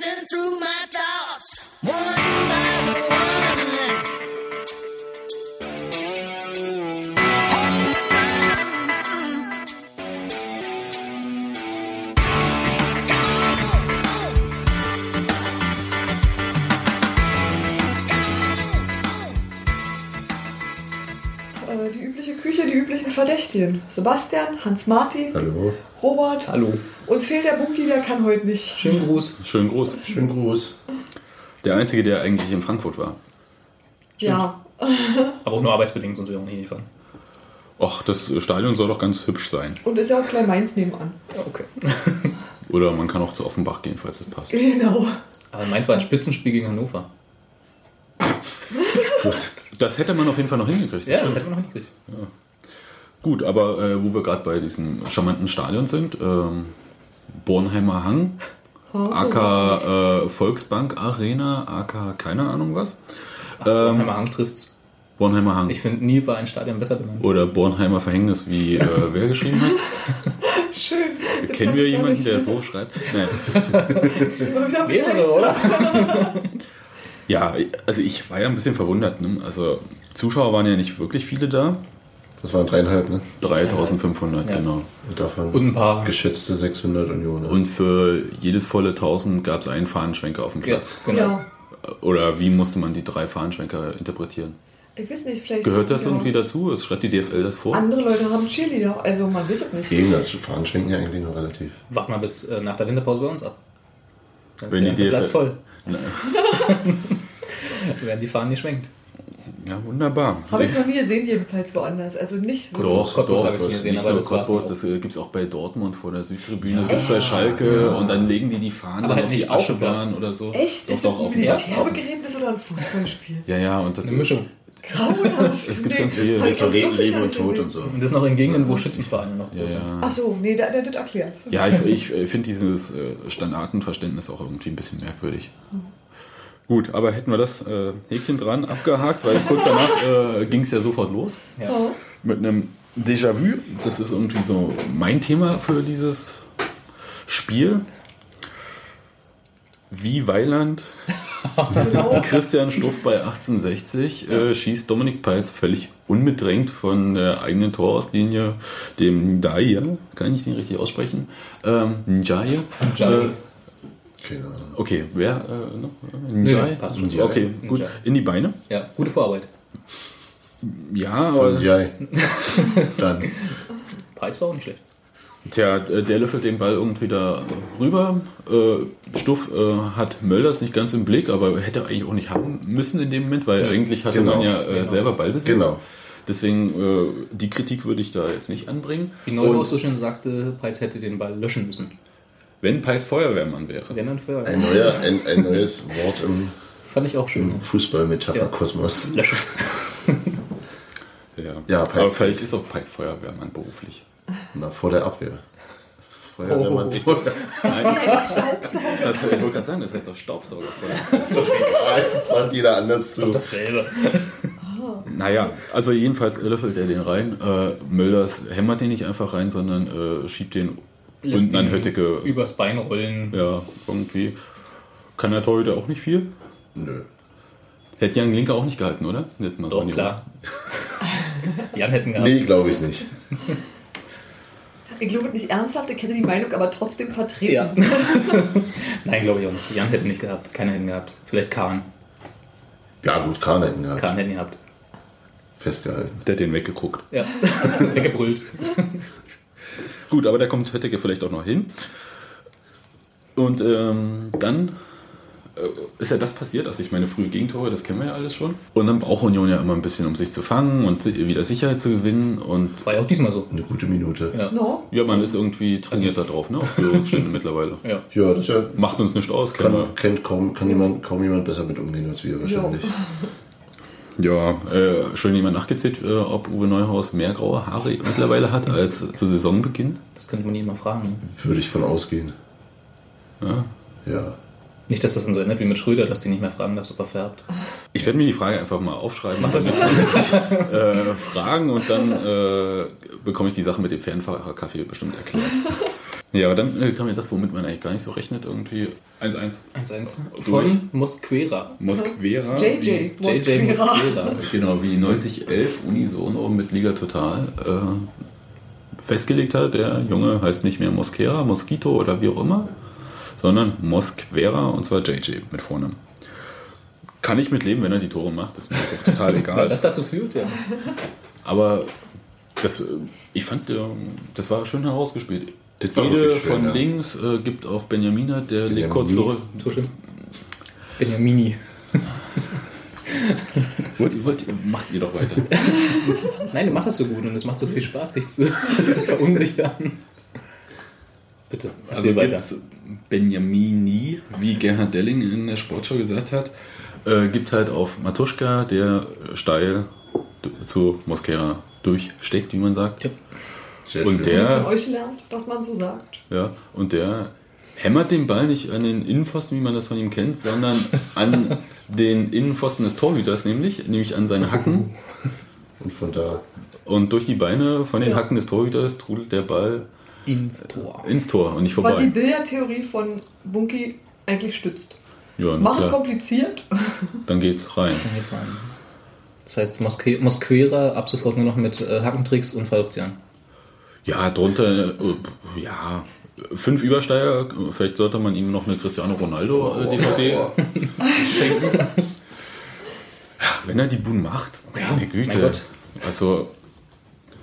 racing through my thoughts, one by one. Äh, Die übliche Küche, die üblichen Verdächtigen. Sebastian, Hans-Martin, Hallo. Robert. Hallo. Uns fehlt der Bunky, der kann heute nicht. Schönen Gruß. Schönen Gruß. Schönen Gruß. Der Einzige, der eigentlich in Frankfurt war. Ja, Aber auch nur arbeitsbedingt, sonst wäre auch nicht hinfahren. Ach, das Stadion soll doch ganz hübsch sein. und ist ja auch Klein Mainz nebenan. Ja, okay. Oder man kann auch zu Offenbach gehen, falls es passt. Genau. Aber Mainz war ein Spitzenspiel gegen Hannover. Gut. Das hätte man auf jeden Fall noch hingekriegt. Ja, das hätten wir noch nicht gekriegt. Gut, aber äh, wo wir gerade bei diesem charmanten Stadion sind, ähm, Bornheimer Hang, AK äh, Volksbank Arena, AK keine Ahnung was. Ähm, Einmal Hang trifft's. Bornheimer Hang. Ich finde, nie war ein Stadion besser benannt. Oder Bornheimer Verhängnis, wie äh, wer geschrieben hat. Schön. Kennen wir jemanden, der so- schreibt? Wäre, begeistert. oder? Ja, also ich war ja ein bisschen verwundert. Ne? Also Zuschauer waren ja nicht wirklich viele da. Das waren dreieinhalb, ne? 3500, Ja. genau. Und davon Und ein paar. geschätzte 600 Unionen. Und für jedes volle 1000 gab es einen Fahnenschwenker auf dem Ja, Platz. genau. Ja, Oder wie musste man die drei Fahnenschwenker interpretieren? ich weiß nicht, vielleicht. Gehört das irgendwie dazu? Es schreibt die DFL das vor? Andere Leute haben Cheerleader, also man weiß es nicht. Gegen das Fahren schwenken ja eigentlich noch relativ. Wart mal bis äh, nach der Winterpause bei uns ab. Dann Wenn ist die der ganze Platz voll. Dann werden die Fahnen geschwenkt. Ja, wunderbar. Habe ich noch nie gesehen, jedenfalls woanders. Also nicht so. Doch, Cottbus doch, habe ich gesehen, nicht aber nur Cottbus, auch. das äh, gibt es auch bei Dortmund vor der Südtribüne, gibt es bei Schalke und dann legen die die Fahnen Aber halt auf nicht die. Aschebahn oder so. Echt? Doch, ist doch, das ein auf dem Platz. Militärbegräbnis oder ein Fußballspiel? Ja, ja, und das Eine Mischung. Grauenhaft. Es gibt Nee, ganz viele. So das wirklich Leben noch und Tod gesehen. und so. Und das noch in Gegenden, wo Schützenvereine noch Ja, ja. Ach so, nee, der, der das erklärt. Ja, ich, ich äh, finde dieses äh, Standartenverständnis auch irgendwie ein bisschen merkwürdig. Gut, aber hätten wir das äh, Häkchen dran abgehakt, weil kurz danach äh, ging es ja sofort los Ja. Oh. mit einem Déjà-vu. Das ist irgendwie so mein Thema für dieses Spiel. Wie Weiland. Christian Stuff bei 1860 äh, schießt Dominik Peis völlig unbedrängt von der eigenen Torauslinie dem Ndaya, kann ich den richtig aussprechen? Ähm, Njaya. Njaya. Äh, Keine Ahnung. okay, wer äh, noch? Njaya? nee, passt schon. Njaya. Okay, gut. Njaya. In die Beine. Ja, gute Vorarbeit. Ja, aber Von Jai. Dann. Preis war auch nicht schlecht. Tja, äh, der löffelt den Ball irgendwie da rüber. Äh, Stuff äh, hat Mölders nicht ganz im Blick, aber hätte eigentlich auch nicht haben müssen in dem Moment, weil eigentlich hatte genau, man ja genau. selber Ballbesitz. Genau. Deswegen, die Kritik würde ich da jetzt nicht anbringen. Wie Neuhaus Und so schön sagte, Peitz hätte den Ball löschen müssen. Wenn Peis Feuerwehrmann wäre. Wenn dann für Ein, neuer, ein, ein neues Wort im, Fand ich auch schön. im Fußballmetapherkosmos. Löschen. Ja, Ja, Peis. aber vielleicht ist auch Peis Feuerwehrmann beruflich. Na, vor der Abwehr. Feuerwehrmann Oh. vor der Nein, das, ich wollte gerade sagen, das heißt auch Staubsaugerfeuer. Ist doch egal. Das sagt jeder anders zu. Dasselbe. Naja, also jedenfalls löffelt er den rein. Äh, Mölders hämmert den nicht einfach rein, sondern äh, schiebt den Lässt unten an ihn Hötteke. Übers Bein rollen. Ja, irgendwie. Kann der Torhüter auch nicht viel? Nö. Hätte Jan Linke auch nicht gehalten, oder? Jetzt mal so Doch, die klar. Jan hätten gehabt. Nee, glaube ich nicht. Ich glaube nicht ernsthaft, ich kenne die Meinung, aber trotzdem vertreten. Ja. Nein, glaube ich auch nicht. Jan hätten nicht gehabt. Keiner hätten gehabt. Vielleicht Kahn. Ja, gut, Kahn hätten gehabt. Kahn hätten gehabt. Festgehalten. Der hat den weggeguckt. Ja. Weggebrüllt. Gut, aber da kommt Hötteke vielleicht auch noch hin. Und ähm, dann äh, ist ja das passiert, also ich meine frühe Gegentore, das kennen wir ja alles schon. Und dann braucht Union ja immer ein bisschen, um sich zu fangen und si- wieder Sicherheit zu gewinnen. Und War ja auch diesmal so. Eine gute Minute. Ja. No? ja, man ist irgendwie trainiert da drauf, ne? Auf Führungsstände mittlerweile. Ja. Ja, das ja, Macht uns nicht aus, wir. kann, kennt kaum, kann jemand, kaum jemand besser mit umgehen als wir wahrscheinlich. Ja, äh, schon jemand nachgezählt, äh, ob Uwe Neuhaus mehr graue Haare mittlerweile hat als zu Saisonbeginn. Das könnte man ihn mal fragen. Würde ich von ausgehen. Ja. Ja. Nicht, dass das dann so endet wie mit Schröder, dass die nicht mehr fragen darfst, ob er färbt. Ich werde mir die Frage einfach mal aufschreiben. Mach das mal. äh, fragen und dann äh, bekomme ich die Sache mit dem Fernfahrerkaffee bestimmt erklärt. Ja, aber dann äh, kam ja das, womit man eigentlich gar nicht so rechnet, irgendwie 1-1. 1-1 Durch. von Mosquera. Moskvera. JJ. JJ Mosquera. Mosquera. Genau, wie 9011 unisono mit Liga Total äh, festgelegt hat. Der Junge heißt nicht mehr Mosquera, Mosquito oder wie auch immer, sondern Mosquera und zwar JJ mit Vornamen. Kann ich mit leben, wenn er die Tore macht, ist mir jetzt auch total Weil egal. das dazu führt, ja. Aber das, äh, ich fand, äh, das war schön herausgespielt. Das war Jede von ja. links äh, gibt auf Benjamina, der legt kurz Benjamini. zurück. Tuschel. Benjamini. Wollt, ihr- wollt, macht ihr doch weiter. Nein, du machst das so gut und es macht so viel Spaß, dich zu verunsichern. Bitte, Also weiter. Benjamini, wie Gerhard Delling in der Sportschau gesagt hat, äh, gibt halt auf Matuschka, der steil zu Mosquera durchsteckt, wie man sagt. Ja. Sehr Und schön. der- Von euch lernt, dass man so sagt. Ja, und der hämmert den Ball nicht an den Innenpfosten, wie man das von ihm kennt, sondern an den Innenpfosten des Torhüters, nämlich, nämlich an seine Hacken. Und von da. Und durch die Beine von den Ja. Hacken des Torhüters trudelt der Ball Ins Tor. ins Tor und nicht Was die vorbei. Bildertheorie von Bunky eigentlich stützt. Ja, Macht kompliziert. Dann geht's rein. Dann geht's rein. Das heißt, Mosque Mosquera ab sofort nur noch mit äh, Hackentricks und Falloptionen. Ja, drunter, äh, ja, fünf Übersteiger. Vielleicht sollte man ihm noch eine Cristiano Ronaldo äh, DVD schenken. Ach, wenn er die Buden macht, meine mein Güte. Gott. Also,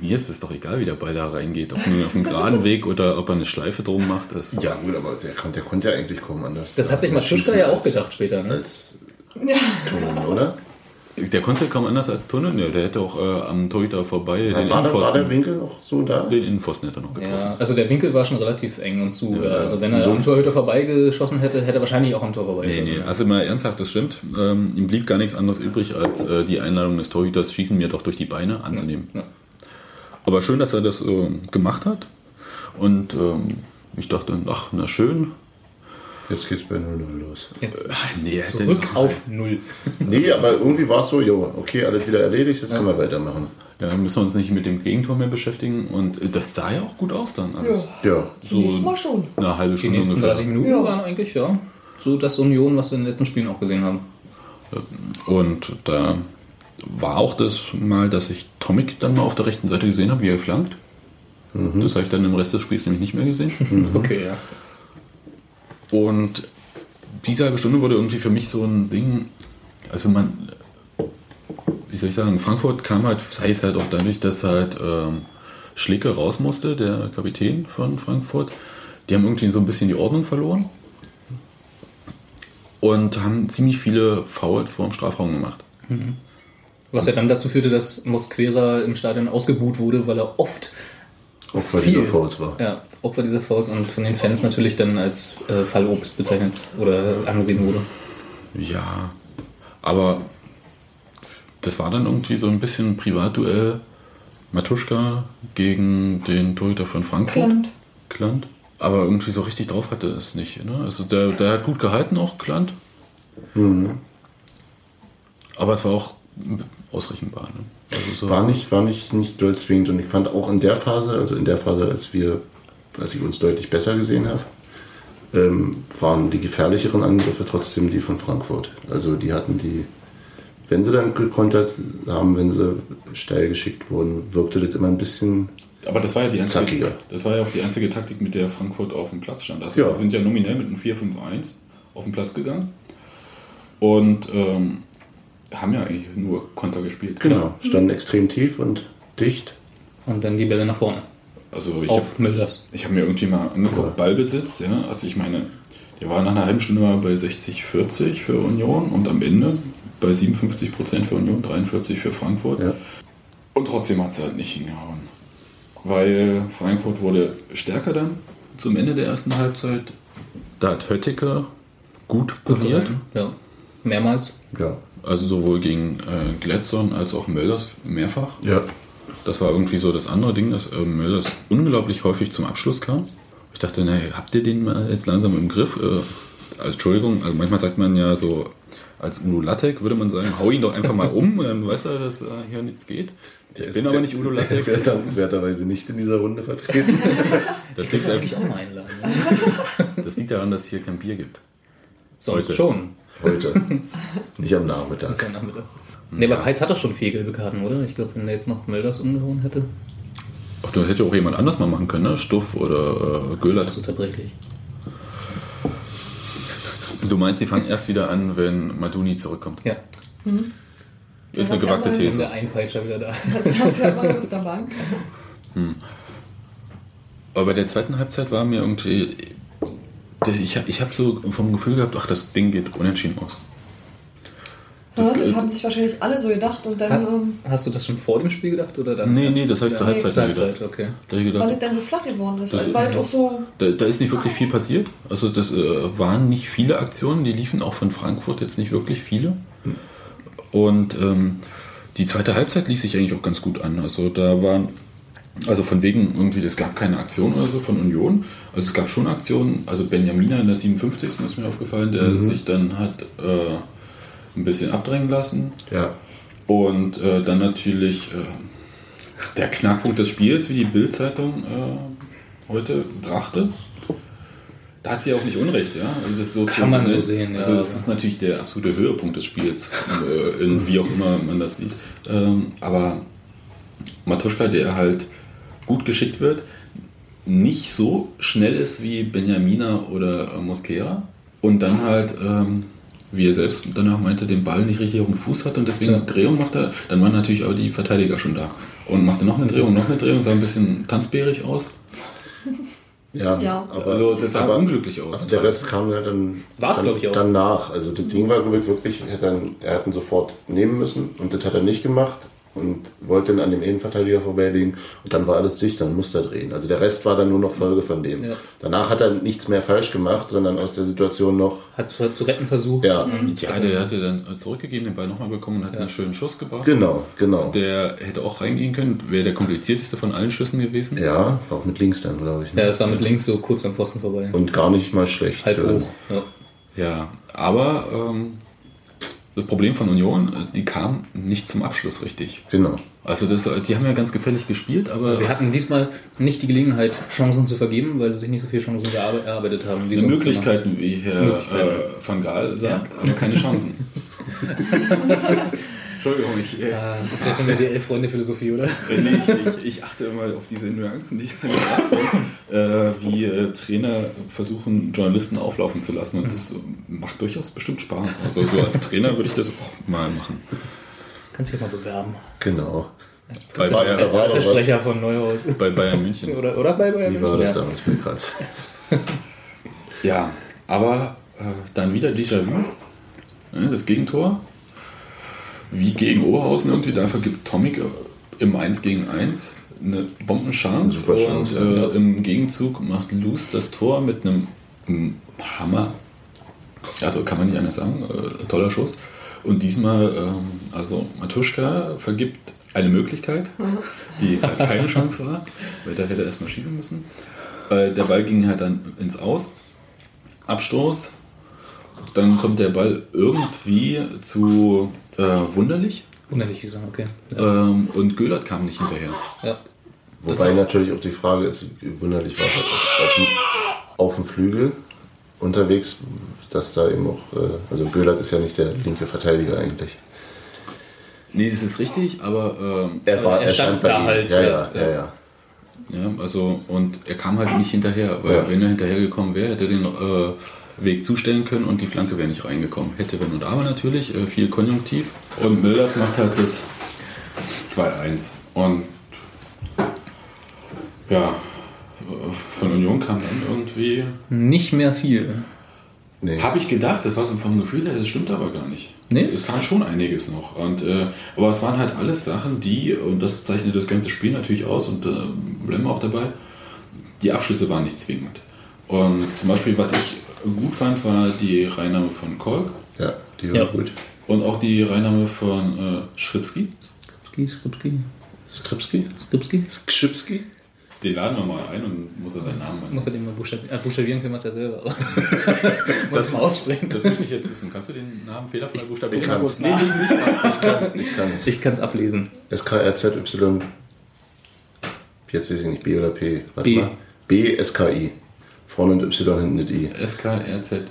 mir ist es doch egal, wie der Ball da reingeht. Ob nur auf dem geraden Weg oder ob er eine Schleife drum macht. Das, Ja, gut, aber der, der konnte ja eigentlich kaum anders. Das hat sich als Matuschka schießen ja auch gedacht später. Ne? Als Ja. Tunnel, oder? Der konnte kaum anders als Tunnel. Ne, der hätte auch äh, am Torhüter vorbei den war, da, war der Innenpfosten. Winkel noch so da? Den Innenpfosten hätte er noch getroffen. Ja, also der Winkel war schon relativ eng und zu. Ja, also wenn er so- am Torhüter vorbeigeschossen hätte, hätte er wahrscheinlich auch am Tor vorbei. Nee, nee, also mal ernsthaft, das stimmt. Ähm, ihm blieb gar nichts anderes übrig, als äh, die Einladung des Torhüters, schießen mir doch durch die Beine anzunehmen. Ja. Aber schön, dass er das äh, gemacht hat. Und ähm, ich dachte, ach, na schön. Jetzt geht's bei 0-0 los. Jetzt Nee, zurück auf Null. Nee, aber irgendwie war es so, jo, okay, alles wieder erledigt, jetzt können wir weitermachen. Ja, müssen wir uns nicht mit dem Gegentor mehr beschäftigen. Und äh, das sah ja auch gut aus dann. alles. Ja. Ja, Zunächst mal schon. Eine halbe Die Stunde nächsten ungefähr. 30 Minuten Ja. waren eigentlich, ja, so das Union, was wir in den letzten Spielen auch gesehen haben. Und da war auch das mal, dass ich Tomic dann mal auf der rechten Seite gesehen habe, wie er flankt. Das habe ich dann im Rest des Spiels nämlich nicht mehr gesehen. Okay, ja. Und diese halbe Stunde wurde irgendwie für mich so ein Ding, also man, wie soll ich sagen, Frankfurt kam halt, sei es halt auch dadurch, dass halt ähm, Schlicke raus musste, der Kapitän von Frankfurt. Die haben irgendwie so ein bisschen die Ordnung verloren und haben ziemlich viele Fouls vor dem Strafraum gemacht. Was ja dann dazu führte, dass Mosquera im Stadion ausgebuht wurde, weil er oft auch weil Viel. dieser Fouls war. ja, Opfer dieser Fouls und von den Fans natürlich dann als äh, Fallobst bezeichnet oder angesehen wurde. Ja, aber das war dann irgendwie so ein bisschen Privatduell Matuschka gegen den Torhüter von Frankfurt. Klant. Klant. Aber irgendwie so richtig drauf hatte es nicht. Ne? Also der, der hat gut gehalten, auch Klant. Aber es war auch ausrechenbar. Ne? Also so, War nicht, war nicht, nicht doll zwingend und ich fand auch in der Phase, also in der Phase, als wir, als ich uns deutlich besser gesehen habe, ähm, waren die gefährlicheren Angriffe trotzdem die von Frankfurt. Also die hatten die, wenn sie dann gekontert haben, wenn sie steil geschickt wurden, wirkte das immer ein bisschen aber das war ja die einzige, Zackiger. das war ja auch die einzige Taktik, mit der Frankfurt auf dem Platz stand. Also Ja. die sind ja nominell mit einem 4-5-1 auf den Platz gegangen. Und ähm, haben ja eigentlich nur Konter gespielt. Genau, standen extrem tief und dicht. Und dann die Bälle nach vorne. Also ich habe Auf Müllers. ich hab mir irgendwie mal angeguckt, Ja. Ballbesitz, ja. Also ich meine, der war nach einer halben Stunde mal bei 60-40 für Union und am Ende bei 57% für Union, 43% für Frankfurt. Ja. Und trotzdem hat es halt nicht hingehauen. Weil Frankfurt wurde stärker dann zum Ende der ersten Halbzeit. Da hat Höttike gut pariert. Ja. Mehrmals. Ja, Also sowohl gegen äh, Gladson als auch Mölders mehrfach. ja. Das war irgendwie so das andere Ding, dass äh, Mölders unglaublich häufig zum Abschluss kam. Ich dachte, naja, habt ihr den mal jetzt langsam im Griff? Äh, also, Entschuldigung, also manchmal sagt man ja so, als Udo Lattek würde man sagen, hau ihn doch einfach mal um, dann weiß er, dass äh, hier nichts geht. Ich Der bin ist- aber der- nicht Udo Der ist ja Lattek. dankenswerterweise nicht in dieser Runde vertreten. Das liegt, eigentlich auch mal einladen. Das liegt daran, dass es hier kein Bier gibt. Sonst Heute. schon. Heute. Nicht am Nachmittag. Kein Nachmittag. Nee, aber Peitz hat doch schon vier gelbe Karten, oder? Ich glaube, wenn der jetzt noch Mölders umgehauen hätte, Ach, du hätte auch jemand anders mal machen können, ne? Stuff oder äh, Göhler. so zerbrechlich. Du meinst, die fangen erst wieder an, wenn Maduni zurückkommt. Ja, Ist eine Das gewagte ist ja ist These. der Einpeitscher wieder da. Das hast du ja mal auf der Bank. Aber bei der zweiten Halbzeit war mir irgendwie. Ich habe ich hab so vom Gefühl gehabt, ach, das Ding geht unentschieden aus. Das- Das, das haben sich wahrscheinlich alle so gedacht und dann, Ha- ähm, Hast du das schon vor dem Spiel gedacht? Oder dann Nee, nee, das habe ich zur Ja, Halbzeit zur gedacht. Halbzeit, okay. Da, ich weil gedacht es dann so flach geworden ist. Das ist- war halt auch so, da, da ist nicht wirklich viel passiert. Also das äh, waren nicht viele Aktionen, die liefen auch von Frankfurt jetzt nicht wirklich viele. Und ähm, die zweite Halbzeit ließ sich eigentlich auch ganz gut an. Also da waren, also von wegen irgendwie, es gab keine Aktion oder so von Union. Also es gab schon Aktionen. Also Benjamina in der 57. ist mir aufgefallen, der sich dann hat äh, ein bisschen abdrängen lassen. Ja. Und äh, dann natürlich äh, der Knackpunkt des Spiels, wie die Bild-Zeitung äh, heute brachte. Da hat sie auch nicht Unrecht, ja. Also das ist so Kann man so sehen, ja. Also das ist natürlich der absolute Höhepunkt des Spiels, äh, in, wie auch immer man das sieht. Ähm, aber Matuschka, der halt gut geschickt wird, nicht so schnell ist wie Benjamina oder äh, Mosquera und dann halt, ähm, wie er selbst danach meinte, den Ball nicht richtig auf dem Fuß hat und deswegen Ja. eine Drehung macht er, dann waren natürlich aber die Verteidiger schon da und machte noch eine Drehung, noch eine Drehung, sah ein bisschen tanzbärig aus. Ja, Ja. aber, Also das sah aber, unglücklich aus. Also der Rest kam ja dann, War's, dann, ich, auch. dann nach. Also das Ding war, glaube ich, wirklich, er hat, dann, er hat ihn sofort nehmen müssen und das hat er nicht gemacht und wollte dann an dem Innenverteidiger vorbeilegen und dann war alles dicht, dann musste er drehen. Also der Rest war dann nur noch Folge von dem. Ja. Danach hat er nichts mehr falsch gemacht, sondern aus der Situation noch, Hat zu zu retten versucht. ja, ja, der hatte dann zurückgegeben, den Ball nochmal bekommen und hat einen schönen Schuss gebracht. genau, genau. Der hätte auch reingehen können, wäre der komplizierteste von allen Schüssen gewesen. Ja, war auch mit links dann, glaube ich. Ne? Ja, das war mit links so kurz am Pfosten vorbei. Und gar nicht mal schlecht. Halb für- hoch. Ja. Ja, aber ähm, das Problem von Union, äh, die kam nicht zum Abschluss richtig. Genau. Also das, äh, die haben ja ganz gefällig gespielt, aber Sie hatten diesmal nicht die Gelegenheit, Chancen zu vergeben, weil sie sich nicht so viele Chancen erarbeitet haben. Wie Möglichkeiten, wie Herr Möglichkeiten. äh, Van Gaal sagt, aber keine Chancen. Entschuldigung, ich, äh, immer. Ah, das ist schon wieder die Elf-Freunde-Philosophie, oder? Äh, nee, ich, ich, ich achte immer auf diese Nuancen, die da gesagt werden, äh, wie äh, Trainer versuchen, Journalisten auflaufen zu lassen. Und das äh, macht durchaus bestimmt Spaß. Also so als Trainer würde ich das auch mal machen. Kannst dich ja mal bewerben. Genau. Bei Da war Bayern, was. Pressesprecher von Neuhaus. bei Bayern München. Oder, oder bei Bayern Wie war das ja. damals bei Kranz? Ja, aber äh, dann wieder Déjà-vu. Ja, das Gegentor. Wie gegen Oberhausen irgendwie, da vergibt Tomic im 1 gegen 1 eine Bombenchance. Super Chance, und äh, ja. im Gegenzug macht Luz das Tor mit einem, einem Hammer. Also kann man nicht anders sagen, äh, toller Schuss. Und diesmal, ähm, also Matuschka vergibt eine Möglichkeit, die halt keine Chance war, weil da hätte er erstmal schießen müssen. Äh, der Ball ging halt dann ins Aus. Abstoß. Dann kommt der Ball irgendwie zu äh, Wunderlich. Wunderlich, wie sagen, okay. Ja. Ähm, und Göllert kam nicht hinterher. ja. Wobei natürlich auch die Frage ist, wunderlich war halt auf, auf, dem, auf dem Flügel unterwegs, dass da eben auch, äh, also Göhlert ist ja nicht der linke Verteidiger eigentlich. Nee, das ist richtig, aber ähm, Er, war, er er stand stand bei da ihm. halt, ja, ja. ja, ja, ja. ja, also und er kam halt nicht hinterher, weil Ja. wenn er hinterhergekommen wäre, hätte er den äh, Weg zustellen können und die Flanke wäre nicht reingekommen. Hätte, wenn und aber natürlich, äh, viel Konjunktiv. Und Mölders macht halt das 2-1. Und ja, von Union kam dann irgendwie Nicht mehr viel. Nee. Habe ich gedacht, das war so vom Gefühl her, das stimmt aber gar nicht. Nee? Es kam schon einiges noch. Und, äh, aber es waren halt alles Sachen, die, und das zeichnet das ganze Spiel natürlich aus und äh, bleiben wir auch dabei, die Abschlüsse waren nicht zwingend. Und zum Beispiel, was ich gut fand, war die Reinnahme von Kolk Ja, die war Ja. gut. und auch die Reinnahme von äh, Schripski. Skripski, Skripski, Skripski? Skripski. Skschipski? Den laden wir mal ein und muss er seinen Namen nennen. Muss er den mal buchstabieren, äh, buchstabieren können wir es ja selber. Muss mal aussprechen. Das möchte ich jetzt wissen. Kannst du den Namen fehlerfrei buchstabieren? Ich kann's. Nee. Ich kann's, ich kann's. Ich kann es ablesen. SKRZY, jetzt weiß ich nicht, B oder P. Warte B. mal. B, SKI. Vorne ein Y, hinten ein I.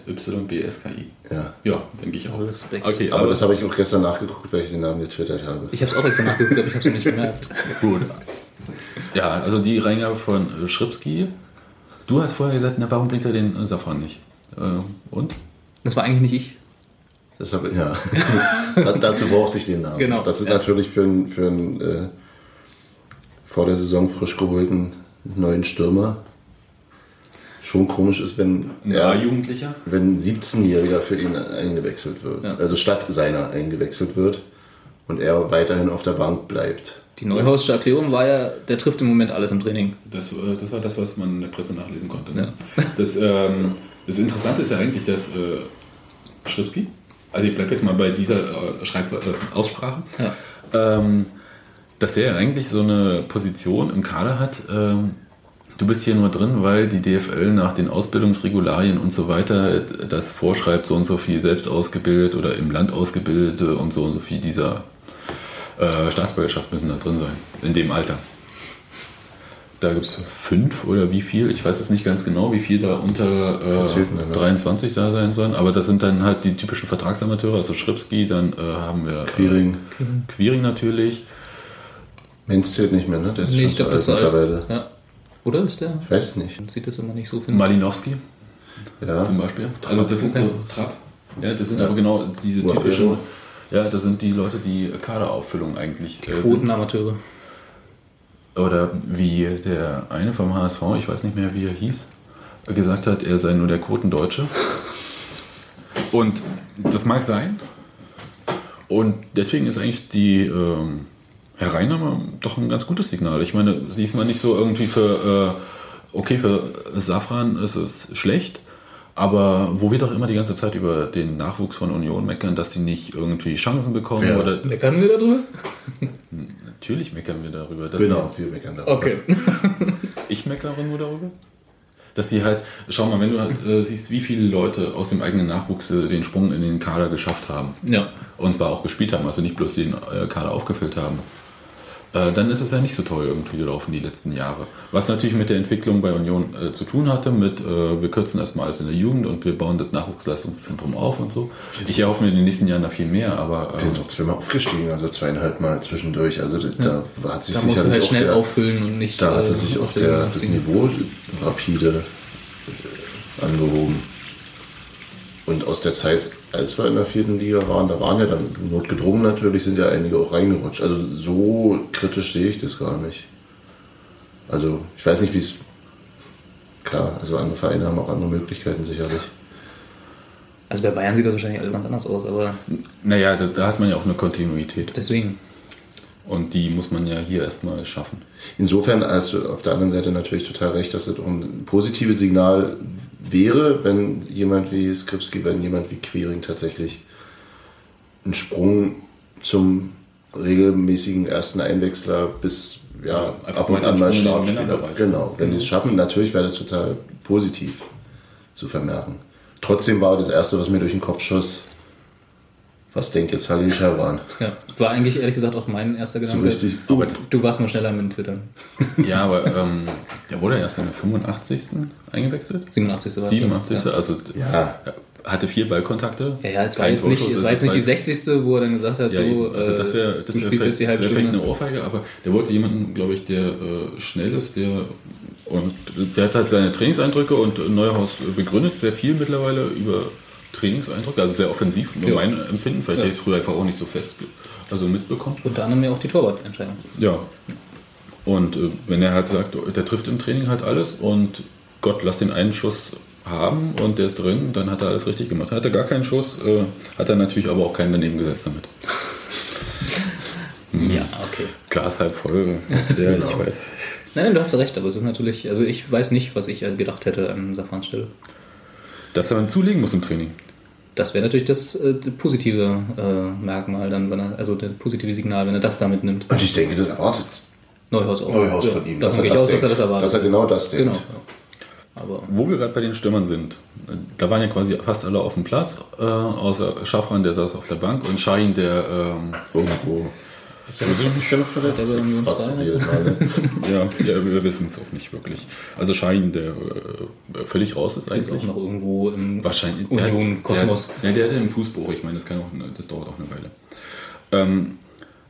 S-K-R-Z-Y-B-S-K-I. Ja. Ja, denke ich auch. Respekt. Okay, Aber das habe ich auch gestern nachgeguckt, weil ich den Namen getwittert habe. Ich habe es auch extra nachgeguckt, aber ich habe es nicht gemerkt. gut. Ja, also die Reingabe von äh, Schripski. Du hast vorher gesagt, na, warum bringt er den Safran nicht? Äh, und? Das war eigentlich nicht ich. Das habe, ja. Da- Dazu brauchte ich den Namen. Genau, Das ist ja. natürlich für einen, für einen äh, vor der Saison frisch geholten neuen Stürmer schon komisch ist, wenn Ja, er, Jugendlicher. wenn ein 17-Jähriger für ihn eingewechselt wird. Ja. Also statt seiner eingewechselt wird und er weiterhin auf der Bank bleibt. Die Neuhausche Erklärung war ja, der trifft im Moment alles im Training. Das, äh, das war das, was man in der Presse nachlesen konnte. Ne? Das, ähm, das Interessante ist ja eigentlich, dass äh, Schripski, also ich bleibe jetzt mal bei dieser äh, Schreib äh, Aussprache, Ja. ähm, dass der ja eigentlich so eine Position im Kader hat. Ähm, du bist hier nur drin, weil die DFL nach den Ausbildungsregularien und so weiter das vorschreibt, so und so viel selbst ausgebildet oder im Land ausgebildete und so und so viel dieser äh, Staatsbürgerschaft müssen da drin sein, in dem Alter. Da gibt es fünf oder wie viel, ich weiß es nicht ganz genau, wie viel da unter äh, Zählten dann, ne? 23 da sein sollen, aber das sind dann halt die typischen Vertragsamateure, also Schripski, dann äh, haben wir Quiring. Äh, Quiring natürlich, Menz zählt nicht mehr, ne? Der ist Nee, schon ich so alt. mittlerweile. Ja. Oder ist der? Ich weiß es nicht. Sieht das immer nicht so, finde Malinowski Ja. zum Beispiel. Also das sind so Trapp. Ja, das sind Ja. aber genau diese Uraffäre. typischen. Ja, das sind die Leute, die Kaderauffüllung eigentlich äh, sind. Quotenamateure. Oder wie der eine vom HSV, ich weiß nicht mehr, wie er hieß, gesagt hat, er sei nur der Quotendeutsche. Und das mag sein. Und deswegen ist eigentlich die ähm, Hereinnahme doch ein ganz gutes Signal. Ich meine, sie ist mal nicht so irgendwie für, äh, okay, für Safran ist es schlecht, aber wo wir doch immer die ganze Zeit über den Nachwuchs von Union meckern, dass die nicht irgendwie Chancen bekommen Wer? oder Meckern wir darüber? natürlich meckern wir darüber. Dass Genau, wir meckern darüber. Okay. Ich meckere nur darüber. Dass sie halt, schau mal, wenn du halt äh, siehst, wie viele Leute aus dem eigenen Nachwuchs äh, den Sprung in den Kader geschafft haben Ja. und zwar auch gespielt haben, also nicht bloß den äh, Kader aufgefüllt haben, äh, dann ist es ja nicht so toll irgendwie gelaufen die letzten Jahre. Was natürlich mit der Entwicklung bei Union äh, zu tun hatte, mit äh, wir kürzen erstmal alles in der Jugend und wir bauen das Nachwuchsleistungszentrum auf und so. Ich erhoffe mir in den nächsten Jahren da viel mehr, aber Wir ähm, sind doch zweimal aufgestiegen, also zweieinhalb Mal zwischendurch. Also da hat sich Da musst du sicherlich halt auch schnell der, auffüllen und nicht. Da hatte äh, sich auch aus der das. Niveau rapide äh, angehoben. Und aus der Zeit, als wir in der vierten Liga waren, da waren ja dann notgedrungen natürlich, sind ja einige auch reingerutscht. Also so kritisch sehe ich das gar nicht. Also ich weiß nicht, wie es. Klar, also andere Vereine haben auch andere Möglichkeiten sicherlich. Also bei Bayern sieht das wahrscheinlich alles ganz anders aus, aber naja, da, da hat man ja auch eine Kontinuität deswegen. und die muss man ja hier erstmal schaffen. Insofern hast du auf der anderen Seite natürlich total recht, dass das auch ein positives Signal wäre, wenn jemand wie Skripski, wenn jemand wie Quering tatsächlich einen Sprung zum regelmäßigen ersten Einwechsler bis ja, einfach ab und an mal Startspieler. Genau, wenn die es schaffen, natürlich wäre das total positiv zu vermerken. Trotzdem war das Erste, was mir durch den Kopf schoss, was denkt jetzt Halil Schawan? Ja. War eigentlich ehrlich gesagt auch mein erster So Gedanke. richtig, Aber Du warst nur schneller mit dem Twittern. Ja, aber ähm, der wurde erst in der 85. eingewechselt. 87. war es, 87. Ja. Also Ja. hatte vier Ballkontakte. Ja, ja, es war jetzt nicht, es war jetzt nicht die war 60. wo er dann gesagt hat, Ja, so, also das wäre äh, das du wär vielleicht, jetzt die das halbe wär vielleicht Stunde. eine Ohrfeige, aber der wollte jemanden, glaube ich, der äh, schnell ist, der und der hat halt seine Trainingseindrücke und Neuhaus begründet sehr viel mittlerweile über Trainingseindrücke, also sehr offensiv, nur Ja. mein Empfinden, vielleicht Ja. hätte ich früher einfach auch nicht so fest also mitbekommen. Unter anderem ja auch die Torwartentscheidung. Ja. Und äh, wenn er halt sagt, der trifft im Training halt alles und Gott, lass den einen Schuss haben und der ist drin, dann hat er alles richtig gemacht. Hat er gar keinen Schuss, äh, hat er natürlich aber auch keinen daneben gesetzt damit. Ja, okay. Glas halb voll. Ja, ich weiß. Nein, nein, du hast recht, aber es ist natürlich, also ich weiß nicht, was ich äh, gedacht hätte an Safrans Stelle. Dass er dann zulegen muss im Training. Das wäre natürlich das äh, positive äh, Merkmal, dann, wenn er, also das positive Signal, wenn er das da mitnimmt. Und ich denke, das erwartet Neuhaus auch. Neuhaus ja, von ihm. Davon dass gehe er ich aus, dass er denkt. das erwartet. Dass er genau das denkt. Genau. Aber Wo wir gerade bei den Stürmern sind, da waren ja quasi fast alle auf dem Platz, äh, außer Schafran, der saß auf der Bank und Schein, der ähm, Irgendwo. Ist der ist der noch verletzt? Er zwei? dir gerade. Ja, ja wir wissen es auch nicht wirklich. Also Schein, der äh, völlig raus ist Ist auch eigentlich. noch irgendwo im Wahrscheinlich. Union Kosmos. Der, ja, der hat ja einen Fußbruch. Ich meine, das, kann auch, das dauert auch eine Weile. Ähm,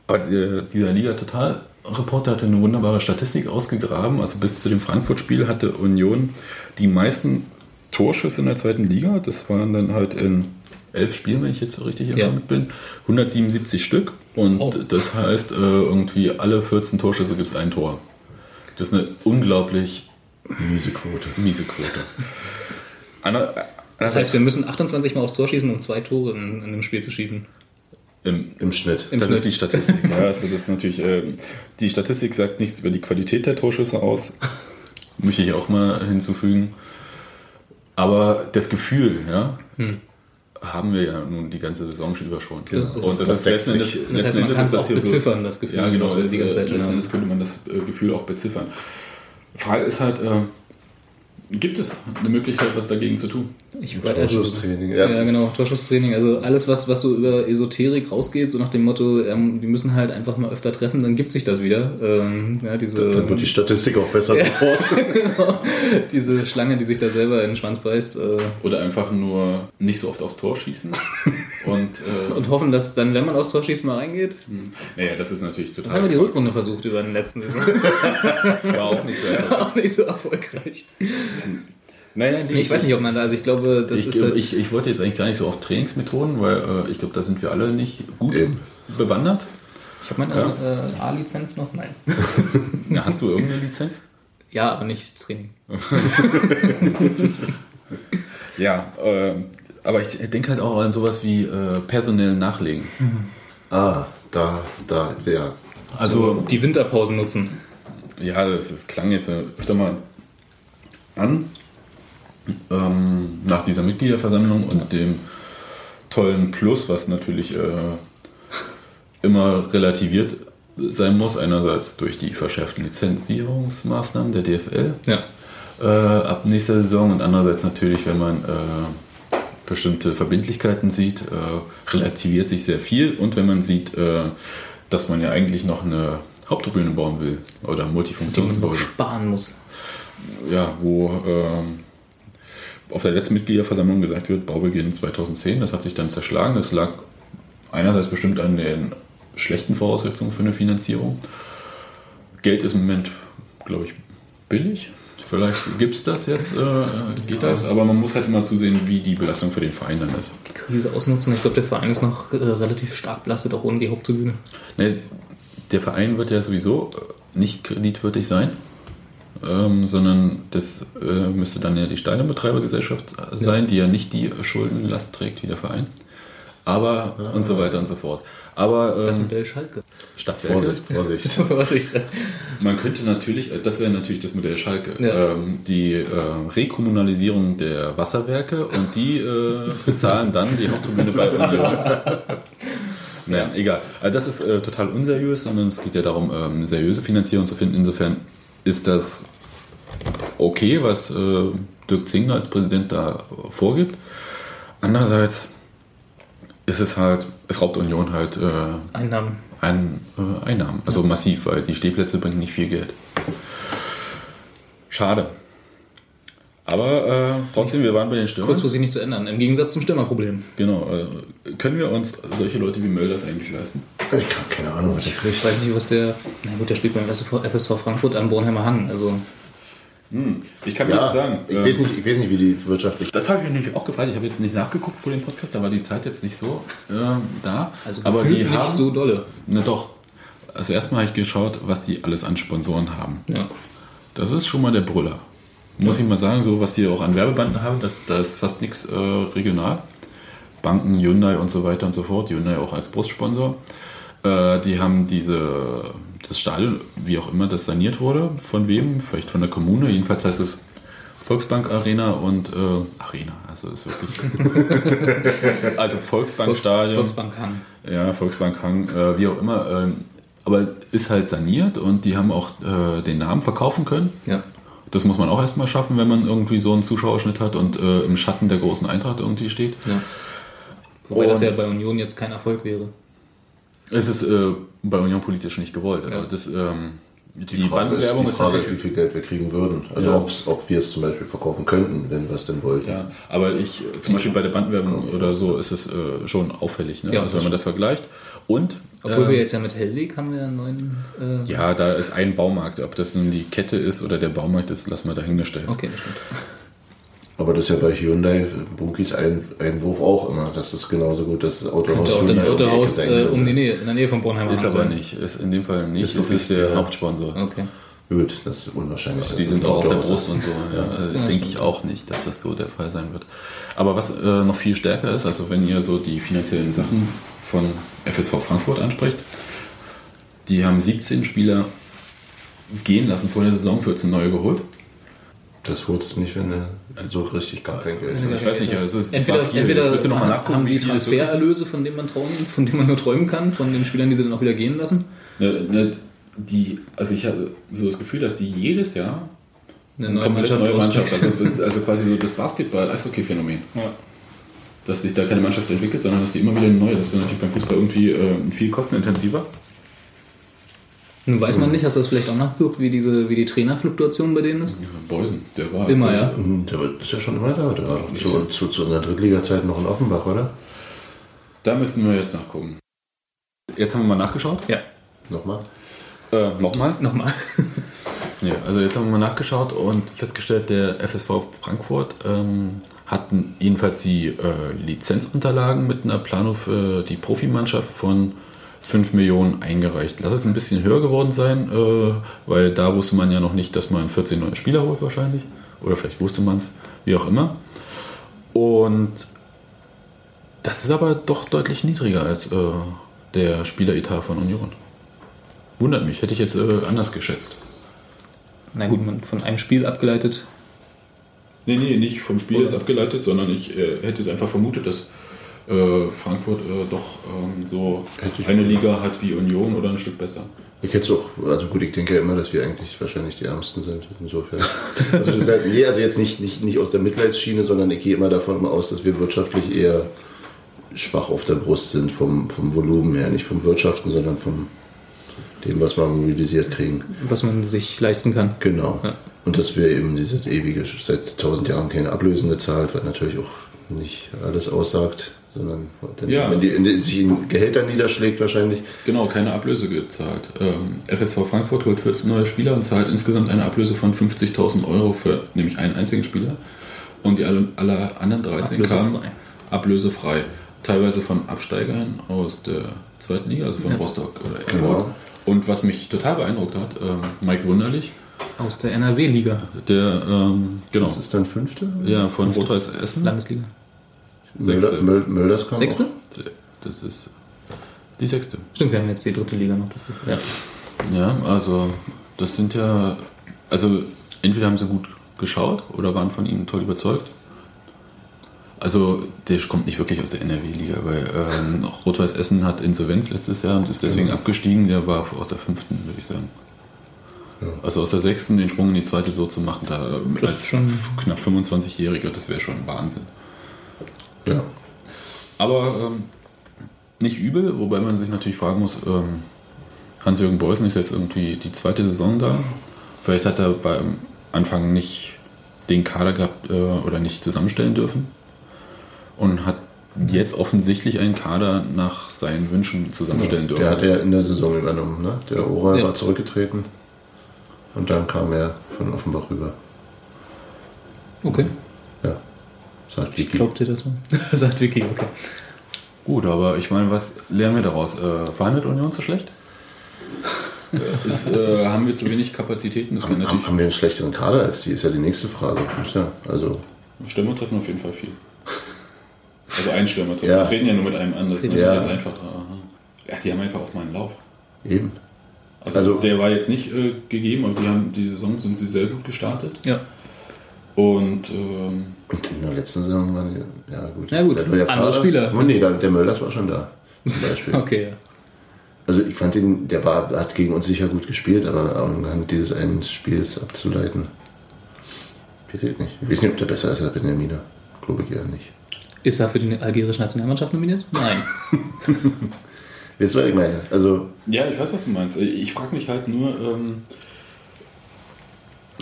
aber der, dieser Liga-Total-Reporter hatte eine wunderbare Statistik ausgegraben. Also bis zu dem Frankfurt-Spiel hatte Union die meisten Torschüsse in der zweiten Liga. Das waren dann halt in elf Spielen, wenn ich jetzt so richtig Ja. informiert bin. 177 Stück. Und Oh. das heißt, äh, irgendwie alle 14 Torschüsse gibt es ein Tor. Das ist eine unglaublich Miese Quote. miese Quote. Ander- Das heißt, wir müssen 28 Mal aufs Tor schießen, um zwei Tore in, in einem Spiel zu schießen. im, Im Schnitt. Im das Schnitt. ist die Statistik. Ja, also das ist natürlich, ähm, die Statistik sagt nichts über die Qualität der Torschüsse aus. Möchte ich auch mal hinzufügen. Aber das Gefühl, ja, haben wir ja nun die ganze Saison schon über schon. Das ist- Und das, das letzten Endes. Das heißt, man kann es das auch beziffern, das Gefühl. Ja, genau. die ganze Zeit letzten Endes könnte man das äh, Gefühl auch beziffern. Frage ist halt, äh, gibt es eine Möglichkeit, was dagegen zu tun? Ich weiß, also, Torschusstraining. ja. Ja. genau, Torschusstraining. Also alles, was, was so über Esoterik rausgeht, so nach dem Motto, ähm, die müssen halt einfach mal öfter treffen, dann gibt sich das wieder. Ähm, ja, diese, Dann wird die Statistik auch besser sofort. diese Schlange, die sich da selber in den Schwanz beißt. Äh, Oder einfach nur nicht so oft aufs Tor schießen und, äh, und hoffen, dass dann, wenn man aufs Tor schießt, mal reingeht. naja, das ist natürlich total. Das haben wir die Rückrunde versucht über den letzten Saison. War auch nicht so erfolgreich. auch nicht so erfolgreich. Naja, Nee, ich weiß nicht, ob man da, also ich glaube, das Ich, ist halt, ich, ich wollte jetzt eigentlich gar nicht so auf Trainingsmethoden, weil äh, ich glaube, da sind wir alle nicht gut Eben. bewandert. ich habe meine äh, A-Lizenz noch, nein. Ja, hast du irgendeine Lizenz? Ja, aber nicht Training. Ja, äh, aber ich denke halt auch an sowas wie äh, personell nachlegen. ah, da, da, sehr. Also, Die Winterpausen nutzen. ja, das, das klang jetzt öfter mal an. Ähm, nach dieser Mitgliederversammlung und dem tollen Plus, was natürlich äh, immer relativiert sein muss. Einerseits durch die verschärften Lizenzierungsmaßnahmen der DFL Ja. äh, ab nächster Saison und andererseits natürlich, wenn man äh, bestimmte Verbindlichkeiten sieht, äh, relativiert sich sehr viel und wenn man sieht, äh, dass man ja eigentlich noch eine Haupttribüne bauen will oder Multifunktionsgebäude, sparen muss. ja, wo ähm, auf der letzten Mitgliederversammlung gesagt wird, Baubeginn 2010, das hat sich dann zerschlagen, das lag einerseits bestimmt an den schlechten Voraussetzungen für eine Finanzierung. Geld ist im Moment, glaube ich, billig. Vielleicht gibt es das jetzt, äh, geht das, aber man muss halt immer zusehen, wie die Belastung für den Verein dann ist. Die Krise ausnutzen. Ich glaube, der Verein ist noch äh, relativ stark belastet, auch ohne die Haupttribüne. Ne, der Verein wird ja sowieso äh, nicht kreditwürdig sein, ähm, sondern das äh, müsste dann ja die Stadionbetreibergesellschaft äh, sein, die ja nicht die Schuldenlast trägt wie der Verein. Aber und so weiter und so fort. Aber Das ähm, Modell Schalke. Stadtwerke, Vorsicht, Vorsicht. Vorsicht. man könnte natürlich, äh, das wäre natürlich das Modell Schalke, Ja. ähm, die äh, Rekommunalisierung der Wasserwerke und die äh, bezahlen dann die Haupttribüne bei Union. Naja, egal. Also das ist äh, total unseriös, sondern es geht ja darum, ähm, eine seriöse Finanzierung zu finden. Insofern ist das okay, was äh, Dirk Zingler als Präsident da vorgibt. Andererseits ist es halt, es raubt Union halt äh, Einnahmen. ein, äh, Einnahmen. Also massiv, weil die Stehplätze bringen nicht viel Geld. Schade. Aber äh, trotzdem, wir waren bei den Stürmern. Kurzfristig nicht zu ändern. Im Gegensatz zum Stürmerproblem. Genau. Äh, können wir uns solche Leute wie Mölders eigentlich leisten? Ich habe keine Ahnung, was der kriegt. Ich weiß nicht, was der. Na gut, der spielt beim FSV Frankfurt am Bornheimer Hang. Also Ich kann mir Ja, nicht sagen. ich, äh, weiß nicht, ich weiß nicht, wie die wirtschaftlich. Das habe ich mich auch gefragt. Ich habe jetzt nicht nachgeguckt vor dem Podcast, da war die Zeit jetzt nicht so äh, da. Also Aber die nicht haben, so dolle. Na doch. Also erstmal habe ich geschaut, was die alles an Sponsoren haben. Ja. Das ist schon mal der Brüller. Muss ich mal sagen, so was die auch an Werbebanden haben, das, da ist fast nichts äh, regional. Banken, Hyundai und so weiter und so fort. Hyundai auch als Brustsponsor. Äh, die haben diese, das Stadion, wie auch immer das saniert wurde, von wem? Vielleicht von der Kommune. Jedenfalls heißt es Volksbank Arena und äh, Arena. Also ist wirklich. also Volksbankstadion. Volksbank Hang. Ja, Volksbank Hang, äh, wie auch immer. Ähm, aber ist halt saniert und die haben auch äh, den Namen verkaufen können. Ja. Das muss man auch erstmal schaffen, wenn man irgendwie so einen Zuschauerschnitt hat und äh, im Schatten der großen Eintracht irgendwie steht. ja. Wobei das Und- ja bei Union jetzt kein Erfolg wäre. Es ist äh, bei Union politisch nicht gewollt. Ja. Aber das, ähm, die, Die Frage, ist, die Frage ist, wie viel Geld wir kriegen würden. Also Ja. ob's, ob wir es zum Beispiel verkaufen könnten, wenn wir es denn wollten. Ja, aber ich, zum Beispiel bei der Bandwerbung oder so, ist es äh, schon auffällig, ne? Ja, also wenn man das vergleicht. Und, Obwohl ähm, wir jetzt ja mit Hellweg haben wir einen neuen. Äh, ja, da ist ein Baumarkt. Ob das nun die Kette ist oder der Baumarkt ist, lassen wir dahingestellt. Okay, das stimmt. Aber das ist ja bei Hyundai, Bunkis ein, Einwurf auch immer. Das ist genauso gut das Autohaus. Hyundai das um Autohaus sein äh, um die Nähe, in der Nähe von Bornheim. Ist aber nicht, ist in dem Fall nicht. Ist das ist der der- Hauptsponsor. Okay. Gut, das ist unwahrscheinlich. dass Die sind auch auf der Brust ist. und so. Ja, Ja, denke ich auch nicht, dass das so der Fall sein wird. Aber was äh, noch viel stärker ist, also wenn ihr so die finanziellen Sachen von FSV Frankfurt ansprecht, die haben 17 Spieler gehen lassen vor der Saison, 14 neue geholt. Das holst du nicht, wenn du so richtig gar kein Geld Ja, hast. Ich weiß nicht, also es Entweder, war viel. entweder Ich müsste noch mal nachgucken, haben die das. Transfererlöse, von denen man träumen, von denen man nur träumen kann, von den Spielern, die sie dann auch wieder gehen lassen. Ne, ne, die, also ich habe so das Gefühl, dass die jedes Jahr Eine eine komplett neue Mannschaft, also, also quasi so das Basketball-Eishockey-Phänomen. Ja. Dass sich da keine Mannschaft entwickelt, sondern dass die immer wieder eine neue. Das ist natürlich beim Fußball irgendwie äh, viel kostenintensiver. Nun weiß man nicht, hast du das vielleicht auch nachgeguckt, wie, diese, wie die Trainerfluktuation bei denen ist? Ja, Beusen, der war Immer, ja. Hm, Der ist ja schon immer da. da zu, zu, zu unserer Drittliga-Zeit noch in Offenbach, oder? Da müssten wir jetzt nachgucken. Jetzt haben wir mal nachgeschaut. Ja, Nochmal? Äh, Nochmal? nochmal. Ja, also jetzt haben wir mal nachgeschaut und festgestellt, der FSV Frankfurt ähm, hatten jedenfalls die äh, Lizenzunterlagen mit einer Planung für die Profimannschaft von 5 Millionen eingereicht. Lass es ein bisschen höher geworden sein, äh, weil da wusste man ja noch nicht, dass man 14 neue Spieler holt wahrscheinlich. Oder vielleicht wusste man es, wie auch immer. Und das ist aber doch deutlich niedriger als äh, der Spieleretat von Union. Wundert mich, hätte ich jetzt äh, anders geschätzt. Na gut, man von einem Spiel abgeleitet. Nee, nee, nicht vom Spiel Oder? jetzt abgeleitet, sondern ich äh, hätte es einfach vermutet, dass äh, Frankfurt äh, doch ähm, so Hätte ich eine. Liga hat wie Union oder ein Stück besser. Ich hätte es auch, also gut, ich denke ja immer, dass wir eigentlich wahrscheinlich die Ärmsten sind, insofern. Also, das halt, nee, also jetzt nicht, nicht, nicht aus der Mitleidsschiene, sondern ich gehe immer davon aus, dass wir wirtschaftlich eher schwach auf der Brust sind, vom, vom Volumen her, nicht vom Wirtschaften, sondern vom dem, was wir mobilisiert kriegen. was man sich leisten kann. Genau. Ja. Und dass wir eben diese ewige, seit tausend Jahren keine Ablösen gezahlt, weil natürlich auch nicht alles aussagt, sondern dann, Ja. wenn die in, in sich in Gehältern niederschlägt wahrscheinlich. Genau, keine Ablöse gezahlt. Ähm, FSV Frankfurt holt 14 neue Spieler und zahlt insgesamt eine Ablöse von 50.000 Euro für nämlich einen einzigen Spieler. Und die alle, alle anderen 13 kamen Ablösefrei. ablösefrei. Teilweise von Absteigern aus der zweiten Liga, also von Ja. Rostock oder Erfurt. Genau. Und was mich total beeindruckt hat, ähm, Mike Wunderlich, Aus der NRW-Liga, der, ähm, genau, Das ist dann fünfte? ja, von Rot-Weiß Essen. Landesliga. Sechste. Möl, Mölders kam Sechste? auch. Das ist die sechste. Stimmt, wir haben jetzt die dritte Liga noch. Ja. Ja, also das sind ja, also entweder haben sie gut geschaut oder waren von ihnen toll überzeugt. Also der kommt nicht wirklich aus der NRW-Liga, weil ähm, Rot-Weiß Essen hat Insolvenz letztes Jahr und ist deswegen abgestiegen. Der war aus der fünften, würde ich sagen. Ja. Also aus der sechsten den Sprung in die zweite so zu machen, da Das als ist schon- knapp 25-Jähriger, das wäre schon Wahnsinn. Ja. Aber ähm, nicht übel, wobei man sich natürlich fragen muss, ähm, Hans-Jürgen Beußen ist jetzt irgendwie die zweite Saison da. Vielleicht hat er beim Anfang nicht den Kader gehabt äh, oder nicht zusammenstellen dürfen. Und hat jetzt offensichtlich einen Kader nach seinen Wünschen zusammenstellen dürfen. Der hat ja in der Saison übernommen, ne? Der Oral Ja. war zurückgetreten. Und dann kam er von Offenbach rüber. Okay. Sagt Vicky. Glaubt ihr das mal? Sagt Vicky, okay. Gut, aber ich meine, was lernen wir daraus? Äh, verhandelt Union zu schlecht? Ist, äh, haben wir zu wenig Kapazitäten? Das kann Haben, natürlich. haben, haben wir einen schlechteren Kader als die? Ist ja die nächste Frage. Ja, also, Stürmer treffen auf jeden Fall viel. Also ein Stürmer treffen. Ja. Wir treten ja nur mit einem an, das ist Ja. jetzt einfach. Ja, die haben einfach auch mal einen Lauf. eben. Also, Also- der war jetzt nicht äh, gegeben, aber die haben die Saison sind sie sehr gut gestartet. Ja. Und ähm, Und in der letzten Saison waren die, ja gut. Ja, gut, andere Kader. Spieler. Oh, nee, der, der Mölders war schon da. Zum Beispiel. Okay, ja. Also ich fand ihn, der war, hat gegen uns sicher gut gespielt, aber anhand dieses einen Spiels abzuleiten, weiß ich nicht. Ich weiß nicht, ob der besser ist als Benjamina. Glaube ich eher nicht. Ist er für die algerische Nationalmannschaft nominiert? Nein. Du, was ich meine? Also, Ja, ich weiß, was du meinst. Ich frage mich halt nur, ähm,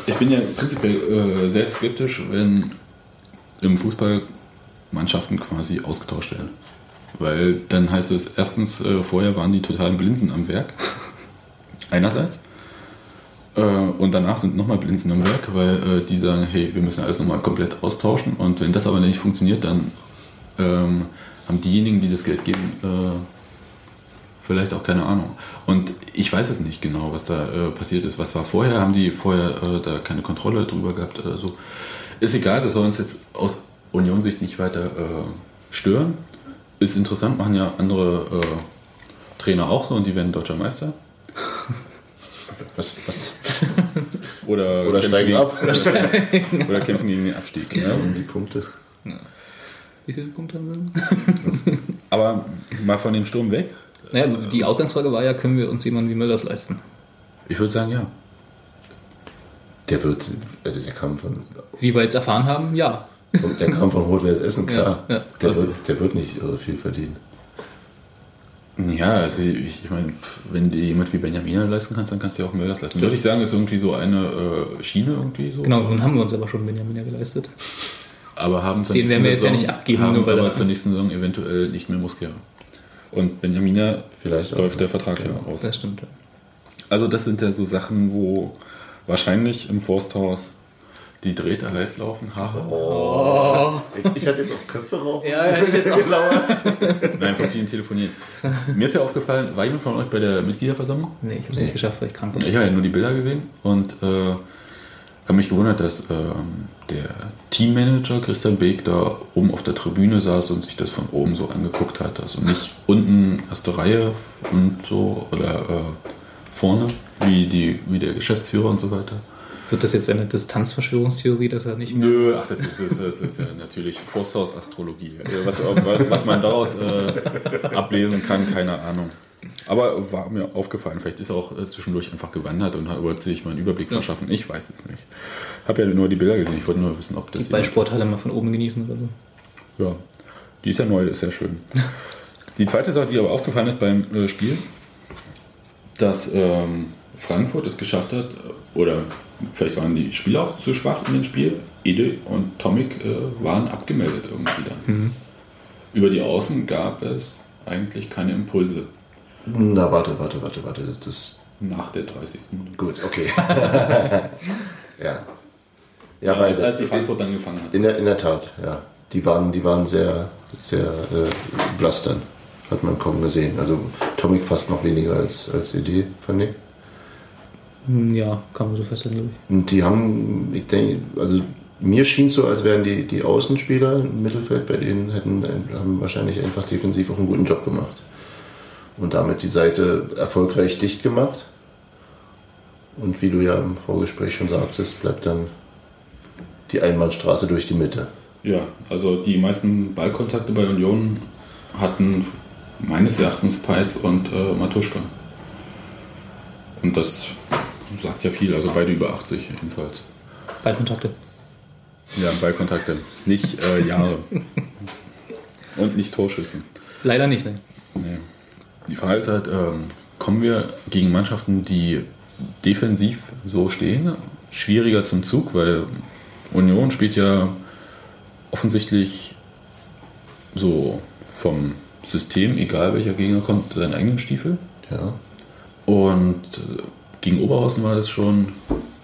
ich bin ja prinzipiell äh, sehr skeptisch, wenn im Fußball Mannschaften quasi ausgetauscht werden. Weil dann heißt es, erstens, äh, vorher waren die totalen Blinzen am Werk. Einerseits. Äh, und danach sind nochmal Blinzen am Werk, weil äh, die sagen, hey, wir müssen alles nochmal komplett austauschen. Und wenn das aber nicht funktioniert, dann ähm, haben diejenigen, die das Geld geben, äh, vielleicht auch keine Ahnung. Und ich weiß es nicht genau, was da äh, passiert ist. Was war vorher? Haben die vorher äh, da keine Kontrolle drüber gehabt? Oder so? Ist egal, das soll uns jetzt aus Union-Sicht nicht weiter äh, stören. Ist interessant, machen ja andere äh, Trainer auch so und die werden deutscher Meister. was, was? Oder, Oder steigen gegen, ab. Oder kämpfen gegen den Abstieg. Ja, Ja. und die Punkte. Wie viele Punkte haben wir? Aber mal von dem Sturm weg. Naja, die Ausgangsfrage war ja, können wir uns jemanden wie Müllers leisten? Ich würde sagen, ja. Der wird, also der kam von, Wie wir jetzt erfahren haben, ja. der kam von Rot-Weiß Essen, klar. Ja, ja. Der, Also- wird, der wird nicht irre viel verdienen. Ja, also ich, ich meine, wenn dir jemand wie Benjamin leisten kannst, dann kannst du dir auch Mölders leisten. Würde ich sagen, ist irgendwie so eine äh, Schiene irgendwie so. Genau, nun haben wir uns aber schon Benjamin geleistet. Aber haben zur Den nächsten werden wir jetzt ja Saison, nicht abgeben, haben nur weil aber er- zur nächsten Saison eventuell nicht mehr Muskera. Und Benjamina Vielleicht auch. läuft der Vertrag ja aus. Das stimmt. ja. Also das sind ja so Sachen, wo wahrscheinlich im Forsthaus die Drähte heiß laufen. Haha. Ich, ich hatte jetzt auch Köpfe rauchen. Ja, hätte ich jetzt auch gelauert. Nein, von vielen telefonieren. Mir ist ja aufgefallen, war jemand von euch bei der Mitgliederversammlung? Nee, ich habe es nicht geschafft, weil ich krank war. Ich habe ja nur die Bilder gesehen und äh, habe mich gewundert, dass ähm, der Teammanager Christian Beek da oben auf der Tribüne saß und sich das von oben so angeguckt hat. Also nicht unten erste Reihe und so oder äh, vorne, wie, die, wie der Geschäftsführer und so weiter. Wird das jetzt eine Distanzverschwörungstheorie, dass er nicht mehr. Nö, ach, das ist, das ist, das ist ja natürlich Forsthaus-Astrologie. Äh, Was, was, was man daraus äh, ablesen kann, keine Ahnung. Aber war mir aufgefallen, vielleicht ist er auch äh, zwischendurch einfach gewandert und hat wollte sich mal einen Überblick verschaffen. Ich weiß es nicht. Habe ja nur die Bilder gesehen, ich wollte nur wissen, ob das. Die Ballsporthalle mal von oben genießen oder so. Ja, die ist ja neu, ist ja schön. Die zweite Sache, die aber aufgefallen ist beim äh, Spiel, dass ähm, Frankfurt es geschafft hat, äh, oder vielleicht waren die Spieler auch zu schwach in dem Spiel. Ede und Tomic äh, waren abgemeldet irgendwie dann. Über die Außen gab es eigentlich keine Impulse Na, warte, warte, warte, warte. Das, das nach der 30. Minute. gut, okay. ja. Ja, weil- als, die Frankfurt dann gefangen hat. In der, in der Tat, ja. Die waren, die waren sehr, sehr äh, blass dann. Hat man kaum gesehen. Also Tomic fast noch weniger als, als Idee, fand ich. Hm, Ja, kann man so feststellen, glaube ich. Und die haben, ich denke, also mir schien es so, als wären die, die Außenspieler im Mittelfeld bei denen hätten haben wahrscheinlich einfach defensiv auch einen guten Job gemacht. Und damit die Seite erfolgreich dicht gemacht. Und wie du ja im Vorgespräch schon sagtest, bleibt dann die Einbahnstraße durch die Mitte. Ja, also die meisten Ballkontakte bei Union hatten meines Erachtens Peitz und äh, Matuschka. Und das sagt ja viel, also beide über 80 jedenfalls. Ballkontakte. Ja, Ballkontakte, nicht äh, Jahre. und nicht Torschüsse. Leider nicht, ne? Nee. Die Frage ist halt, ähm, kommen wir gegen Mannschaften, die defensiv so stehen, schwieriger zum Zug, weil Union spielt ja offensichtlich so vom System, egal welcher Gegner kommt, seinen eigenen Stiefel. Ja. Und äh, gegen Oberhausen war das schon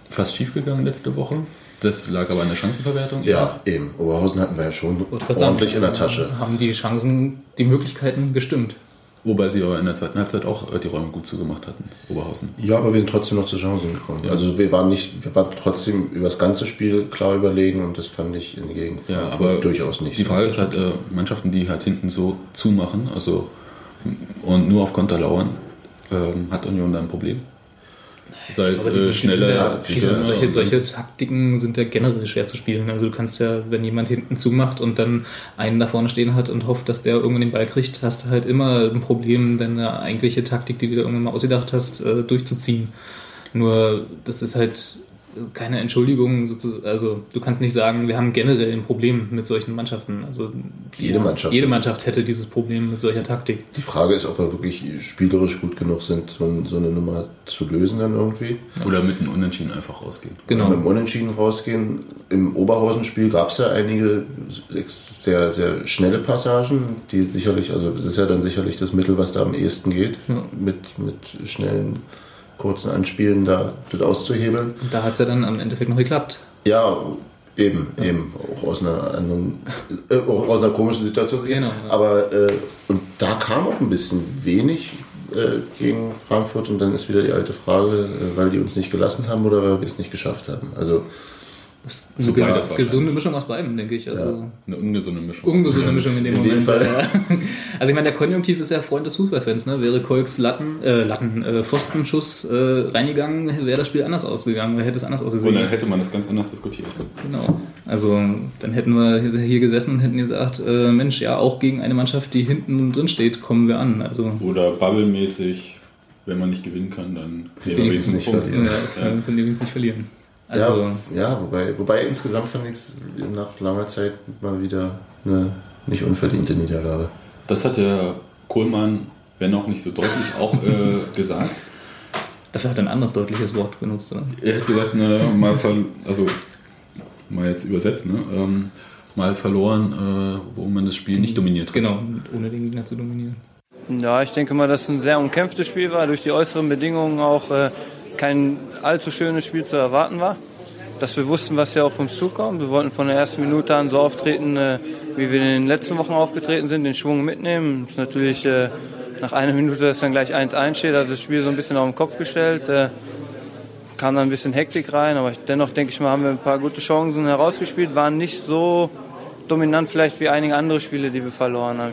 fast schief gegangen letzte Woche. Das lag aber an der Chancenverwertung. Ja, eben. Oberhausen hatten wir ja schon ordentlich sagen, in der Tasche. Haben die Chancen, die Möglichkeiten gestimmt. Wobei sie aber in der zweiten Halbzeit auch äh, die Räume gut zugemacht hatten, Oberhausen. Ja, aber wir sind trotzdem noch zu Chancen gekommen. Ja. Also wir waren nicht, wir waren trotzdem über das ganze Spiel klar überlegen und das fand ich in gegen Ja, aber durchaus nicht. Die Frage ist halt, äh, Mannschaften, die halt hinten so zumachen, also und nur auf Konter lauern, ähm, hat Union da ein Problem. Sei es Aber diese- äh, sicher, diese, solche, solche Taktiken sind ja generell schwer zu spielen. Also du kannst ja, wenn jemand hinten zumacht und dann einen da vorne stehen hat und hofft, dass der irgendwann den Ball kriegt, hast du halt immer ein Problem, deine eigentliche Taktik, die du dir irgendwann mal ausgedacht hast, äh, durchzuziehen. Nur das ist halt keine Entschuldigung. Also du kannst nicht sagen, wir haben generell ein Problem mit solchen Mannschaften. Also Jede Mannschaft. Jede Mannschaft hätte dieses Problem mit solcher Taktik. Die Frage ist, ob wir wirklich spielerisch gut genug sind, so, so eine Nummer zu lösen dann irgendwie. Oder mit einem Unentschieden einfach rausgehen. Genau. Mit dem Unentschieden rausgehen. Im Oberhausen-Spiel gab es ja einige sehr, sehr schnelle Passagen, die sicherlich, also das ist ja dann sicherlich das Mittel, was da am ehesten geht, mit, mit schnellen, kurzen Anspielen da das auszuhebeln. Und da hat es ja dann am Endeffekt noch geklappt. Ja, eben, eben. Auch aus einer anderen, äh, auch aus einer komischen Situation. Genau, ja. Aber, äh, und da kam auch ein bisschen wenig äh, gegen Frankfurt und dann ist wieder die alte Frage, äh, weil die uns nicht gelassen haben oder weil wir es nicht geschafft haben. Also, Das ist So eine gesunde Mischung aus beidem, denke ich. Also Eine ungesunde Mischung. ungesunde Mischung in dem In dem Moment. Fall. ja. Also ich meine, der Konjunktiv ist ja Freund des Fußballfans. Ne? Wäre Kolks Latten, äh, Latten äh, Pfostenschuss äh, reingegangen, wäre das Spiel anders ausgegangen, hätte es anders Und ausgesehen. dann hätte man das ganz anders diskutiert. Genau. Also dann hätten wir hier gesessen und hätten gesagt, äh, Mensch, ja, auch gegen eine Mannschaft, die hinten drin steht, kommen wir an. Also Oder bubblemäßig, wenn man nicht gewinnen kann, dann Wenigstens nicht ja, dem es nicht verlieren. Also ja, ja wobei, wobei insgesamt fand ich es nach langer Zeit mal wieder eine nicht unverdiente Niederlage. Das hat der Kohlmann, wenn auch nicht so deutlich, auch äh, gesagt. dafür hat er ein anderes deutliches Wort benutzt. Oder? Er hat gesagt, ne, mal ver also mal jetzt übersetzt, ne, ähm, mal verloren, äh, wo man das Spiel nicht dominiert hat. Genau, ohne den Gegner zu dominieren. Ja, ich denke mal, dass es ein sehr umkämpftes Spiel war, durch die äußeren Bedingungen auch äh, kein allzu schönes Spiel zu erwarten war. Dass wir wussten, was hier auf uns zukommt. Wir wollten von der ersten Minute an so auftreten, äh, wie wir in den letzten Wochen aufgetreten sind, den Schwung mitnehmen. Das ist natürlich äh, nach einer Minute, dass dann gleich 1-1 steht, hat das Spiel so ein bisschen auf den Kopf gestellt. Äh, kam dann ein bisschen Hektik rein, aber dennoch denke ich mal, haben wir ein paar gute Chancen herausgespielt, waren nicht so dominant vielleicht wie einige andere Spiele, die wir verloren haben.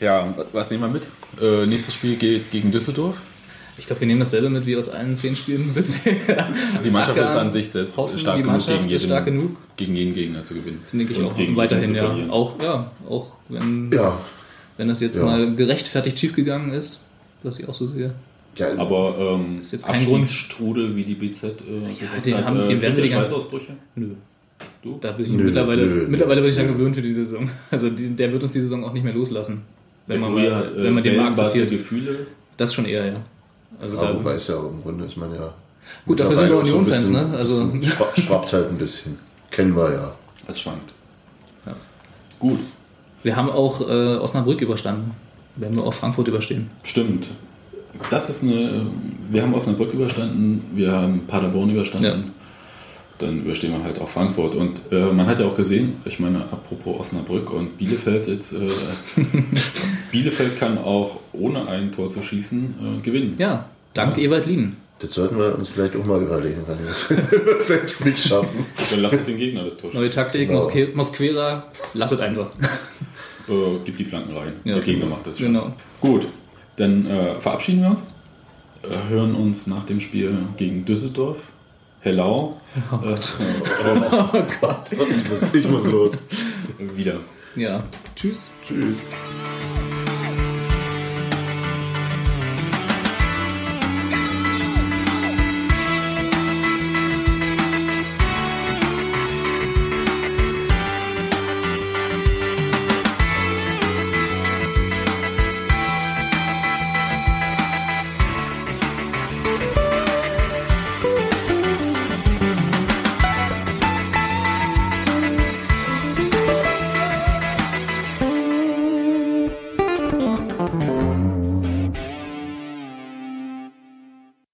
Ja, was nehmen wir mit? Äh, nächstes Spiel geht gegen Düsseldorf. Ich glaube, wir nehmen dasselbe mit wie aus allen zehn Spielen bisher. Die Mannschaft ist an sich selbst hoffen stark die genug, Mannschaft gegen ist jeden, stark genug. gegen jeden Gegner zu gewinnen. denke ich Und auch gegen weiterhin, ja. Auch, ja, auch wenn, Ja, wenn das jetzt Ja. mal gerechtfertigt schiefgegangen ist, was ich auch so sehe. ja Aber ähm, Ist jetzt kein Grund. Abstiegsstrudel wie die BZ äh, gesagt den hat, haben- äh, den werden wir die ganze- Schweißausbrüche? Nö. Du? Da bin ich Nö, mittlerweile, nö, mittlerweile bin ich dann gewöhnt für die Saison. Also die, der wird uns die Saison auch nicht mehr loslassen. Wenn man, Uri mal, hat, äh, wenn man den mal der akzeptiert. Gefühle. Das schon eher, ja. Also da, wobei es ja im Grunde ist man ja. Gut, dafür sind wir so Union-Fans, bisschen- ne? Also- Schwappt halt ein bisschen. Kennen wir ja. Es schwankt. Ja. Gut, wir haben auch äh, Osnabrück überstanden. Werden wir auch Frankfurt überstehen. stimmt. Das ist eine. Wir haben Osnabrück überstanden, wir haben Paderborn überstanden. Ja. Dann überstehen wir halt auch Frankfurt. Und äh, man hat ja auch gesehen, ich meine, apropos Osnabrück und Bielefeld jetzt. Äh, Bielefeld kann auch ohne ein Tor zu schießen äh, gewinnen. Ja, dank Ewald Lien. Das sollten wir uns vielleicht auch mal überlegen, wenn wir es selbst nicht schaffen. Dann lasst den Gegner das Tor schießen. Neue Taktik, Genau. Mosquera, lasst einfach. Äh, gibt die Flanken rein. Ja, Der Gegner genau. macht das schon. Genau. Gut, dann äh, verabschieden wir uns. Äh, hören uns nach dem Spiel gegen Düsseldorf. Hello. Oh Gott. Ich muss, ich muss los. wieder. Ja, tschüss. Tschüss.